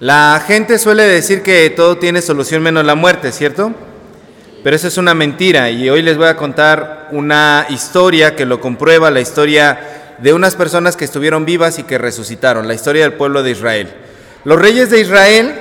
La gente suele decir que todo tiene solución menos la muerte, ¿cierto? Pero eso es una mentira y hoy les voy a contar una historia que lo comprueba, la historia de unas personas que estuvieron vivas y que resucitaron, la historia del pueblo de Israel. Los reyes de Israel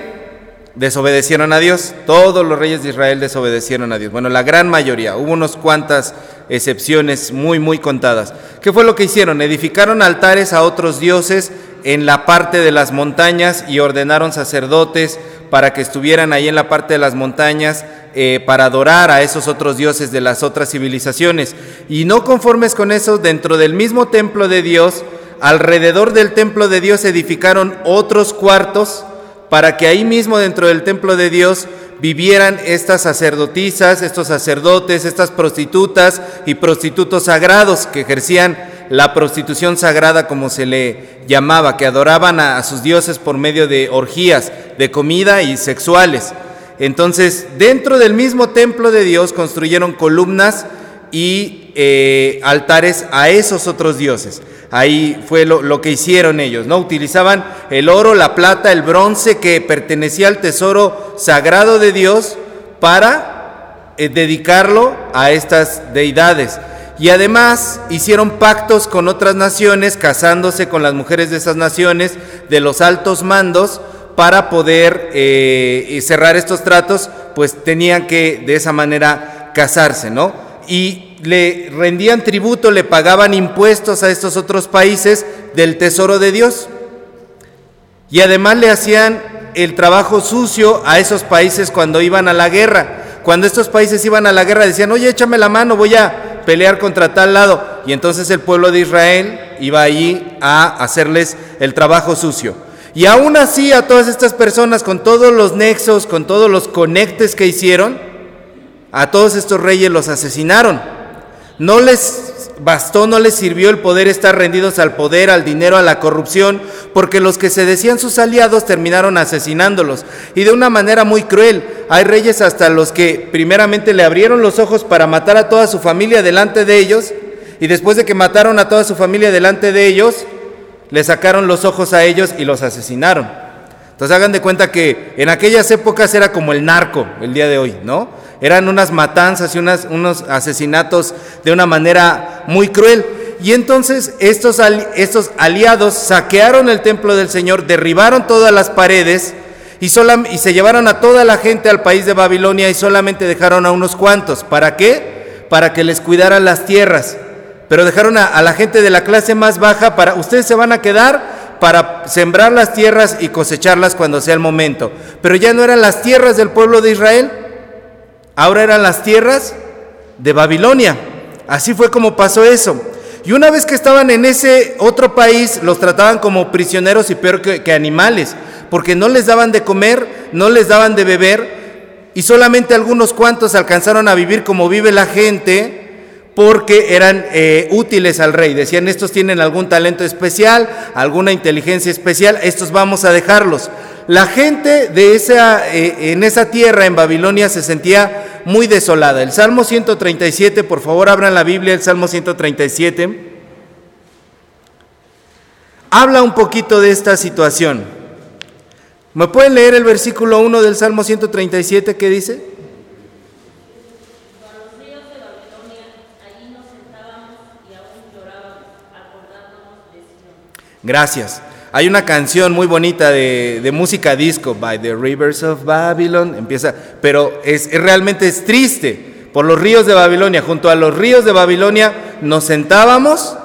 desobedecieron a Dios, todos los reyes de Israel desobedecieron a Dios. Bueno, la gran mayoría, hubo unas cuantas excepciones muy, muy contadas. ¿Qué fue lo que hicieron? Edificaron altares a otros dioses en la parte de las montañas y ordenaron sacerdotes para que estuvieran ahí en la parte de las montañas eh, para adorar a esos otros dioses de las otras civilizaciones. Y no conformes con eso, dentro del mismo templo de Dios, alrededor del templo de Dios edificaron otros cuartos para que ahí mismo dentro del templo de Dios vivieran estas sacerdotisas, estos sacerdotes, estas prostitutas y prostitutos sagrados que ejercían la prostitución sagrada como se le llamaba, que adoraban a, sus dioses por medio de orgías, de comida y sexuales. Entonces, dentro del mismo templo de Dios construyeron columnas y eh, altares a esos otros dioses. Ahí fue lo, que hicieron ellos, ¿no? Utilizaban el oro, la plata, el bronce que pertenecía al tesoro sagrado de Dios para eh, dedicarlo a estas deidades. Y además hicieron pactos con otras naciones, casándose con las mujeres de esas naciones, de los altos mandos, para poder eh, cerrar estos tratos, pues tenían que de esa manera casarse, ¿no? Y le rendían tributo, le pagaban impuestos a estos otros países del tesoro de Dios. Y además le hacían el trabajo sucio a esos países cuando iban a la guerra. Cuando estos países iban a la guerra decían, oye, échame la mano, voy a pelear contra tal lado. Y entonces el pueblo de Israel iba allí a hacerles el trabajo sucio. Y aún así a todas estas personas, con todos los nexos, con todos los conectes que hicieron, a todos estos reyes los asesinaron. No les bastó, no les sirvió el poder estar rendidos al poder, al dinero, a la corrupción, porque los que se decían sus aliados terminaron asesinándolos. Y de una manera muy cruel. Hay reyes hasta los que primeramente le abrieron los ojos para matar a toda su familia delante de ellos, y después de que mataron a toda su familia delante de ellos, le sacaron los ojos a ellos y los asesinaron. Entonces hagan de cuenta que en aquellas épocas era como el narco el día de hoy, ¿no? Eran unas matanzas y unos asesinatos de una manera muy cruel. Y entonces estos, estos aliados saquearon el templo del Señor, derribaron todas las paredes y, y se llevaron a toda la gente al país de Babilonia y solamente dejaron a unos cuantos. ¿Para qué? Para que les cuidaran las tierras. Pero dejaron a, a la gente de la clase más baja para, ustedes se van a quedar para sembrar las tierras y cosecharlas cuando sea el momento. Pero ya no eran las tierras del pueblo de Israel, Ahora eran las tierras de Babilonia. Así fue como pasó eso. Y una vez que estaban en ese otro país, los trataban como prisioneros y peor que, animales, porque no les daban de comer, no les daban de beber, y solamente algunos cuantos alcanzaron a vivir como vive la gente, porque eran eh, útiles al rey. Decían, estos tienen algún talento especial, alguna inteligencia especial, estos vamos a dejarlos. La gente de esa, eh, en esa tierra, en Babilonia, se sentía muy desolada. El Salmo 137, por favor abran la Biblia, el Salmo 137, habla un poquito de esta situación. ¿Me pueden leer el versículo 1 del Salmo 137 que dice? Gracias. Hay una canción muy bonita de, música disco, By the Rivers of Babylon, empieza, pero es, realmente es triste. Por los ríos de Babilonia, junto a los ríos de Babilonia, nos sentábamos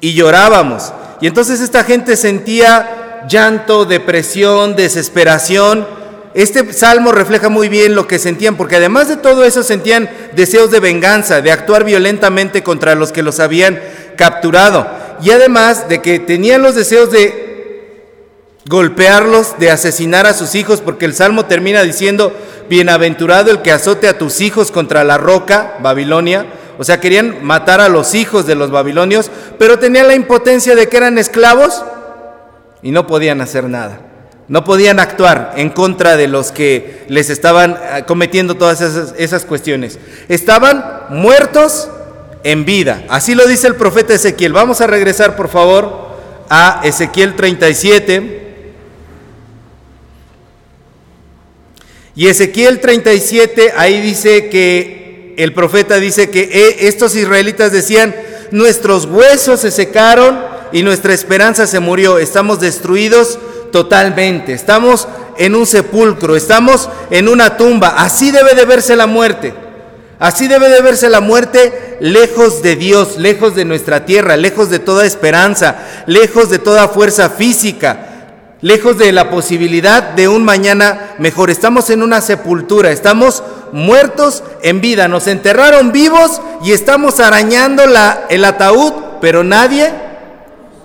y llorábamos. Y entonces esta gente sentía llanto, depresión, desesperación. Este salmo refleja muy bien lo que sentían, porque además de todo eso sentían deseos de venganza, de actuar violentamente contra los que los habían capturado y además de que tenían los deseos de golpearlos, de asesinar a sus hijos, porque el Salmo termina diciendo, bienaventurado el que azote a tus hijos contra la roca, Babilonia. O sea, querían matar a los hijos de los babilonios, pero tenían la impotencia de que eran esclavos y no podían hacer nada. No podían actuar en contra de los que les estaban eh, cometiendo todas esas, esas cuestiones. Estaban muertos en vida. Así lo dice el profeta Ezequiel. Vamos a regresar, por favor, a Ezequiel 37. Y Ezequiel 37, ahí dice que el profeta dice que eh, estos israelitas decían, nuestros huesos se secaron y nuestra esperanza se murió, estamos destruidos totalmente, estamos en un sepulcro, estamos en una tumba, así debe de verse la muerte. Así debe de verse la muerte lejos de Dios, lejos de nuestra tierra, lejos de toda esperanza, lejos de toda fuerza física, lejos de la posibilidad de un mañana mejor. Estamos en una sepultura, estamos muertos en vida, nos enterraron vivos y estamos arañando la, el ataúd, pero nadie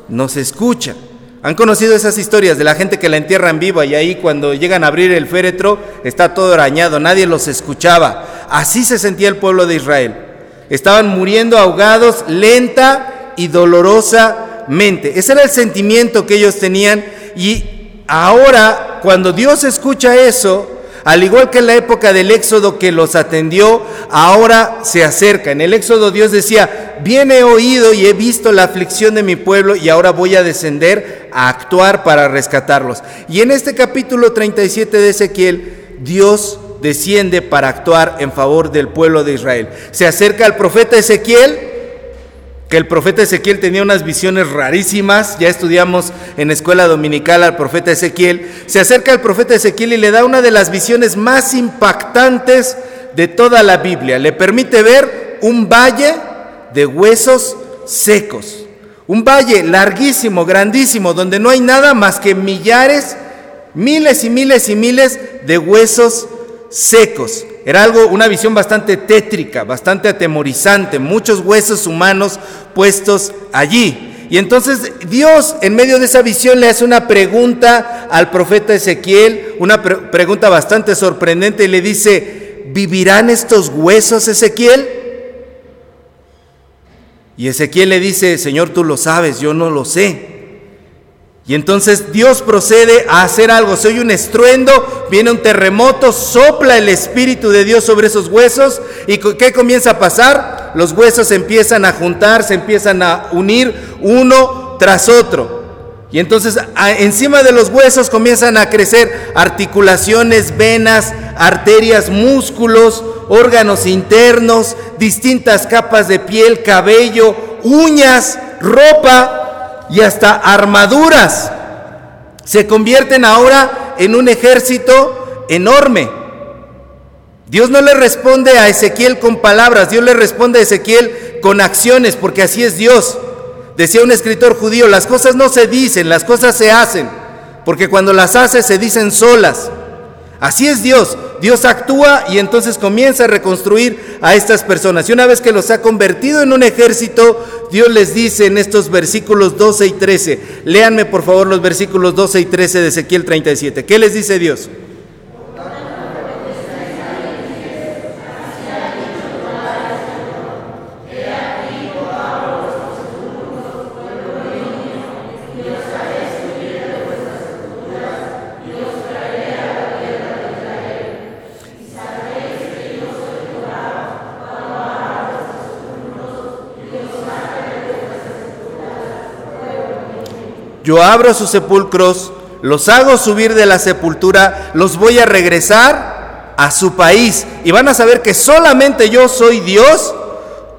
nos escucha. ¿Han conocido esas historias de la gente que la entierran viva y ahí cuando llegan a abrir el féretro está todo arañado, nadie los escuchaba? Así se sentía el pueblo de Israel. Estaban muriendo ahogados lenta y dolorosamente. Ese era el sentimiento que ellos tenían y ahora cuando Dios escucha eso, al igual que en la época del Éxodo que los atendió, ahora se acerca. En el Éxodo Dios decía, bien he oído y he visto la aflicción de mi pueblo y ahora voy a descender a actuar para rescatarlos. Y en este capítulo 37 de Ezequiel, Dios desciende para actuar en favor del pueblo de Israel. Se acerca al profeta Ezequiel, que el profeta Ezequiel tenía unas visiones rarísimas, ya estudiamos en escuela dominical al profeta Ezequiel, se acerca al profeta Ezequiel y le da una de las visiones más impactantes de toda la Biblia, le permite ver un valle de huesos secos, un valle larguísimo, grandísimo, donde no hay nada más que millares, miles y miles y miles de huesos secos. Era algo, una visión bastante tétrica, bastante atemorizante, muchos huesos humanos puestos allí. Y entonces Dios en medio de esa visión le hace una pregunta al profeta Ezequiel, una pregunta bastante sorprendente y le dice, ¿vivirán estos huesos Ezequiel? Y Ezequiel le dice, Señor, tú lo sabes, yo no lo sé. Y entonces Dios procede a hacer algo. Se oye un estruendo, viene un terremoto, sopla el Espíritu de Dios sobre esos huesos. ¿Y qué comienza a pasar? Los huesos empiezan a juntar, se empiezan a unir uno tras otro. Y entonces encima de los huesos comienzan a crecer articulaciones, venas, arterias, músculos, órganos internos, distintas capas de piel, cabello, uñas, ropa, y hasta armaduras. Se convierten ahora en un ejército enorme. Dios no le responde a Ezequiel con palabras, Dios le responde a Ezequiel con acciones, porque así es Dios. Decía un escritor judío, las cosas no se dicen, las cosas se hacen, porque cuando las hace se dicen solas. Así es Dios. Dios actúa y entonces comienza a reconstruir a estas personas. Y una vez que los ha convertido en un ejército, Dios les dice en estos versículos 12 y 13, léanme por favor los versículos 12 y 13 de Ezequiel 37. ¿Qué les dice Dios? Yo abro sus sepulcros, los hago subir de la sepultura, los voy a regresar a su país. Y van a saber que solamente yo soy Dios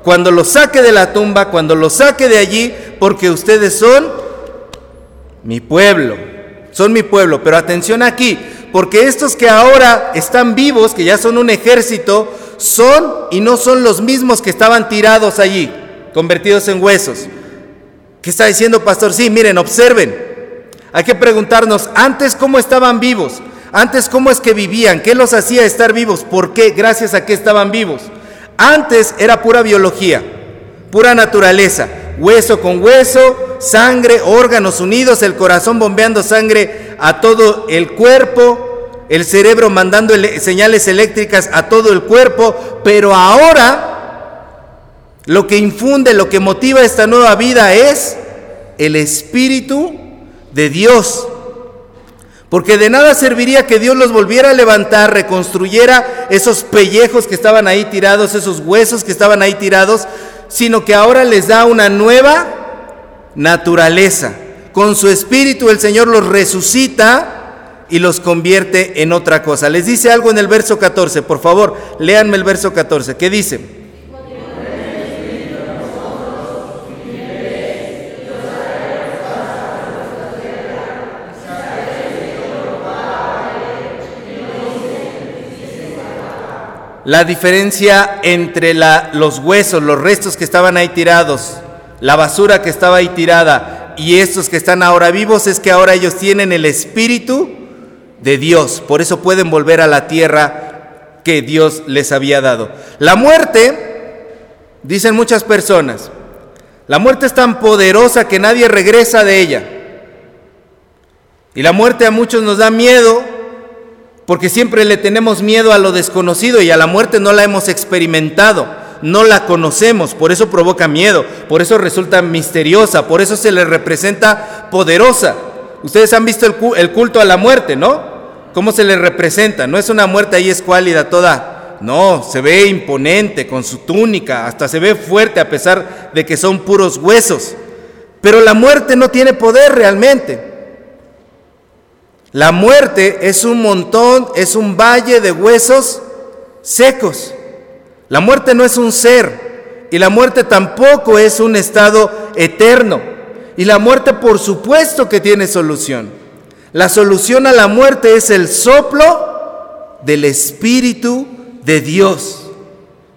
cuando los saque de la tumba, cuando los saque de allí, porque ustedes son mi pueblo. Son mi pueblo. Pero atención aquí, porque estos que ahora están vivos, que ya son un ejército, son y no son los mismos que estaban tirados allí, convertidos en huesos. ¿Qué está diciendo, pastor? Sí, miren, observen. Hay que preguntarnos, antes cómo estaban vivos, antes cómo es que vivían, qué los hacía estar vivos, por qué, gracias a qué estaban vivos. Antes era pura biología, pura naturaleza, hueso con hueso, sangre, órganos unidos, el corazón bombeando sangre a todo el cuerpo, el cerebro mandando señales eléctricas a todo el cuerpo, pero ahora lo que infunde, lo que motiva esta nueva vida es el Espíritu de Dios. Porque de nada serviría que Dios los volviera a levantar, reconstruyera esos pellejos que estaban ahí tirados, esos huesos que estaban ahí tirados, sino que ahora les da una nueva naturaleza. Con su espíritu el Señor los resucita y los convierte en otra cosa. Les dice algo en el verso 14, por favor, léanme el verso 14. ¿Qué dice? La diferencia entre los huesos, los restos que estaban ahí tirados, la basura que estaba ahí tirada y estos que están ahora vivos es que ahora ellos tienen el espíritu de Dios. Por eso pueden volver a la tierra que Dios les había dado. La muerte, dicen muchas personas, la muerte es tan poderosa que nadie regresa de ella. Y la muerte a muchos nos da miedo porque siempre le tenemos miedo a lo desconocido y a la muerte no la hemos experimentado, no la conocemos, por eso provoca miedo, por eso resulta misteriosa, por eso se le representa poderosa. Ustedes han visto el culto a la muerte, ¿no? ¿Cómo se le representa? No es una muerte ahí escuálida toda, no, se ve imponente con su túnica, hasta se ve fuerte a pesar de que son puros huesos. Pero la muerte no tiene poder realmente. La muerte es un montón, es un valle de huesos secos. La muerte no es un ser y la muerte tampoco es un estado eterno. Y la muerte por supuesto que tiene solución. La solución a la muerte es el soplo del Espíritu de Dios.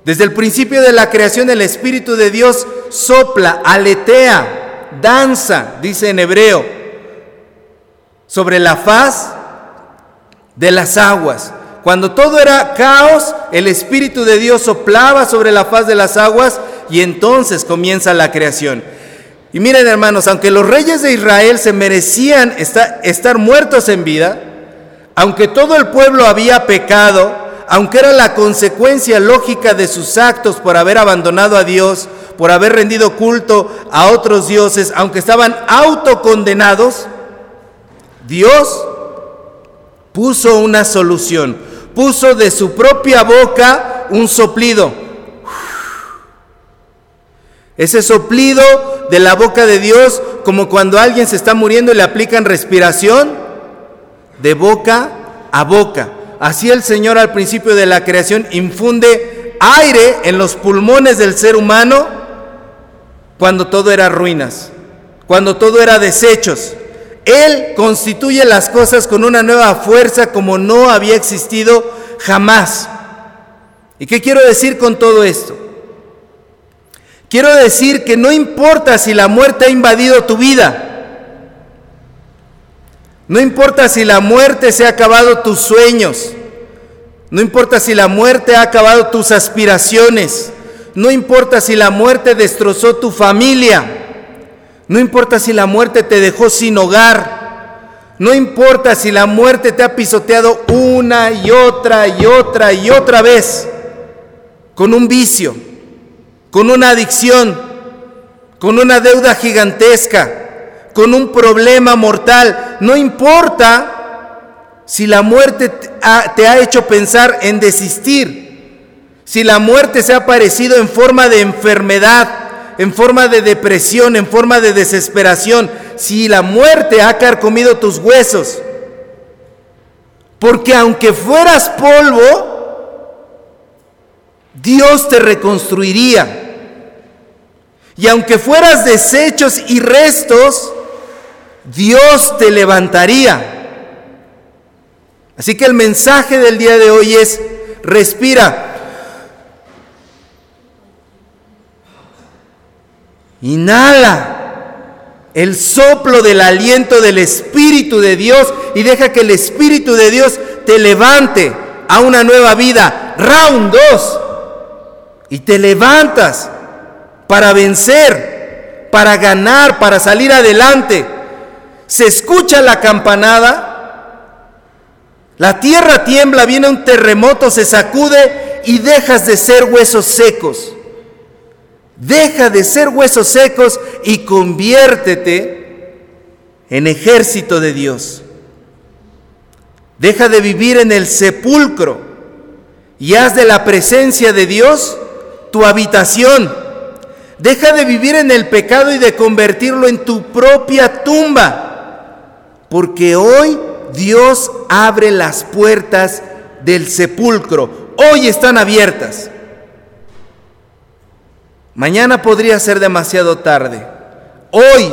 Desde el principio de la creación el Espíritu de Dios sopla, aletea, danza, dice en hebreo sobre la faz de las aguas. Cuando todo era caos, el Espíritu de Dios soplaba sobre la faz de las aguas y entonces comienza la creación. Y miren hermanos, aunque los reyes de Israel se merecían estar, muertos en vida, aunque todo el pueblo había pecado, aunque era la consecuencia lógica de sus actos por haber abandonado a Dios, por haber rendido culto a otros dioses, aunque estaban autocondenados, Dios puso una solución, puso de su propia boca un soplido. Ese soplido de la boca de Dios, como cuando alguien se está muriendo y le aplican respiración, de boca a boca. Así el Señor al principio de la creación infunde aire en los pulmones del ser humano cuando todo era ruinas, cuando todo era desechos. Él constituye las cosas con una nueva fuerza como no había existido jamás. ¿Y qué quiero decir con todo esto? Quiero decir que no importa si la muerte ha invadido tu vida, no importa si la muerte se ha acabado tus sueños, no importa si la muerte ha acabado tus aspiraciones, no importa si la muerte destrozó tu familia, no importa si la muerte te dejó sin hogar. No importa si la muerte te ha pisoteado una y otra y otra y otra vez con un vicio, con una adicción, con una deuda gigantesca, con un problema mortal. No importa si la muerte te ha hecho pensar en desistir, si la muerte se ha aparecido en forma de enfermedad, en forma de depresión, en forma de desesperación, si la muerte ha carcomido tus huesos. Porque aunque fueras polvo, Dios te reconstruiría. Y aunque fueras desechos y restos, Dios te levantaría. Así que el mensaje del día de hoy es, respira, Inhala el soplo del aliento del Espíritu de Dios y deja que el Espíritu de Dios te levante a una nueva vida. Round 2. Y te levantas para vencer, para ganar, para salir adelante. Se escucha la campanada. La tierra tiembla, viene un terremoto, se sacude y dejas de ser huesos secos. Deja de ser huesos secos y conviértete en ejército de Dios. Deja de vivir en el sepulcro y haz de la presencia de Dios tu habitación. Deja de vivir en el pecado y de convertirlo en tu propia tumba. Porque hoy Dios abre las puertas del sepulcro. Hoy están abiertas. Mañana podría ser demasiado tarde. Hoy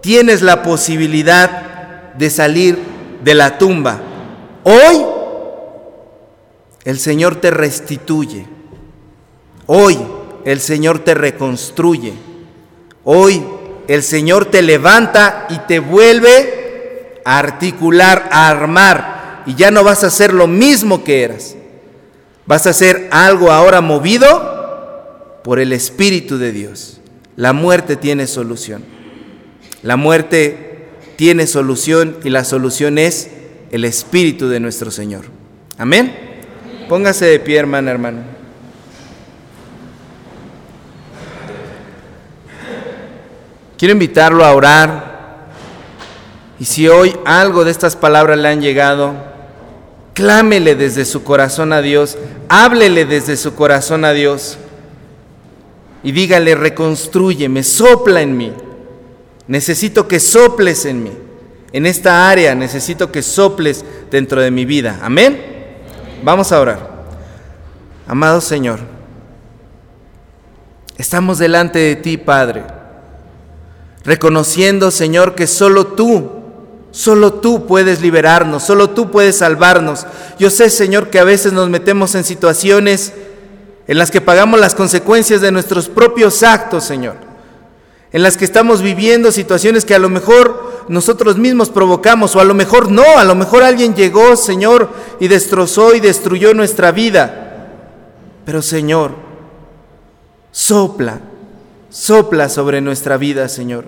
tienes la posibilidad de salir de la tumba. Hoy el Señor te restituye. Hoy el Señor te reconstruye. Hoy el Señor te levanta y te vuelve a articular, a armar. Y ya no vas a ser lo mismo que eras. Vas a ser algo ahora movido por el Espíritu de Dios. La muerte tiene solución. La muerte tiene solución y la solución es el Espíritu de nuestro Señor. Amén. Póngase de pie, hermana, hermano. Quiero invitarlo a orar. Y si hoy algo de estas palabras le han llegado, clámele desde su corazón a Dios, háblele desde su corazón a Dios y dígale, reconstruyeme, sopla en mí. Necesito que soples en mí. En esta área necesito que soples dentro de mi vida. Amén. Vamos a orar. Amado Señor, estamos delante de ti, Padre reconociendo, Señor, que solo tú, solo tú puedes liberarnos, solo tú puedes salvarnos. Yo sé, Señor, que a veces nos metemos en situaciones en las que pagamos las consecuencias de nuestros propios actos, Señor. En las que estamos viviendo situaciones que a lo mejor nosotros mismos provocamos o a lo mejor no, a lo mejor alguien llegó, Señor, y destrozó y destruyó nuestra vida. Pero Señor, sopla, Sopla sobre nuestra vida, Señor.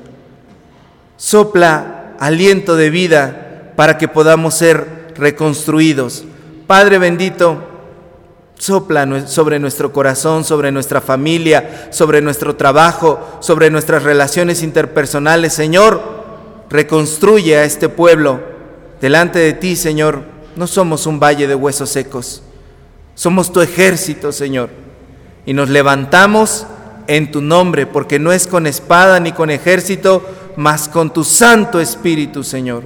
Sopla aliento de vida para que podamos ser reconstruidos. Padre bendito, sopla sobre nuestro corazón, sobre nuestra familia, sobre nuestro trabajo, sobre nuestras relaciones interpersonales. Señor, reconstruye a este pueblo. Delante de ti, Señor, no somos un valle de huesos secos. Somos tu ejército, Señor. Y nos levantamos en tu nombre, porque no es con espada ni con ejército, mas con tu Santo Espíritu, Señor.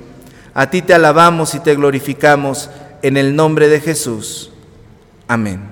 A ti te alabamos y te glorificamos en el nombre de Jesús. Amén.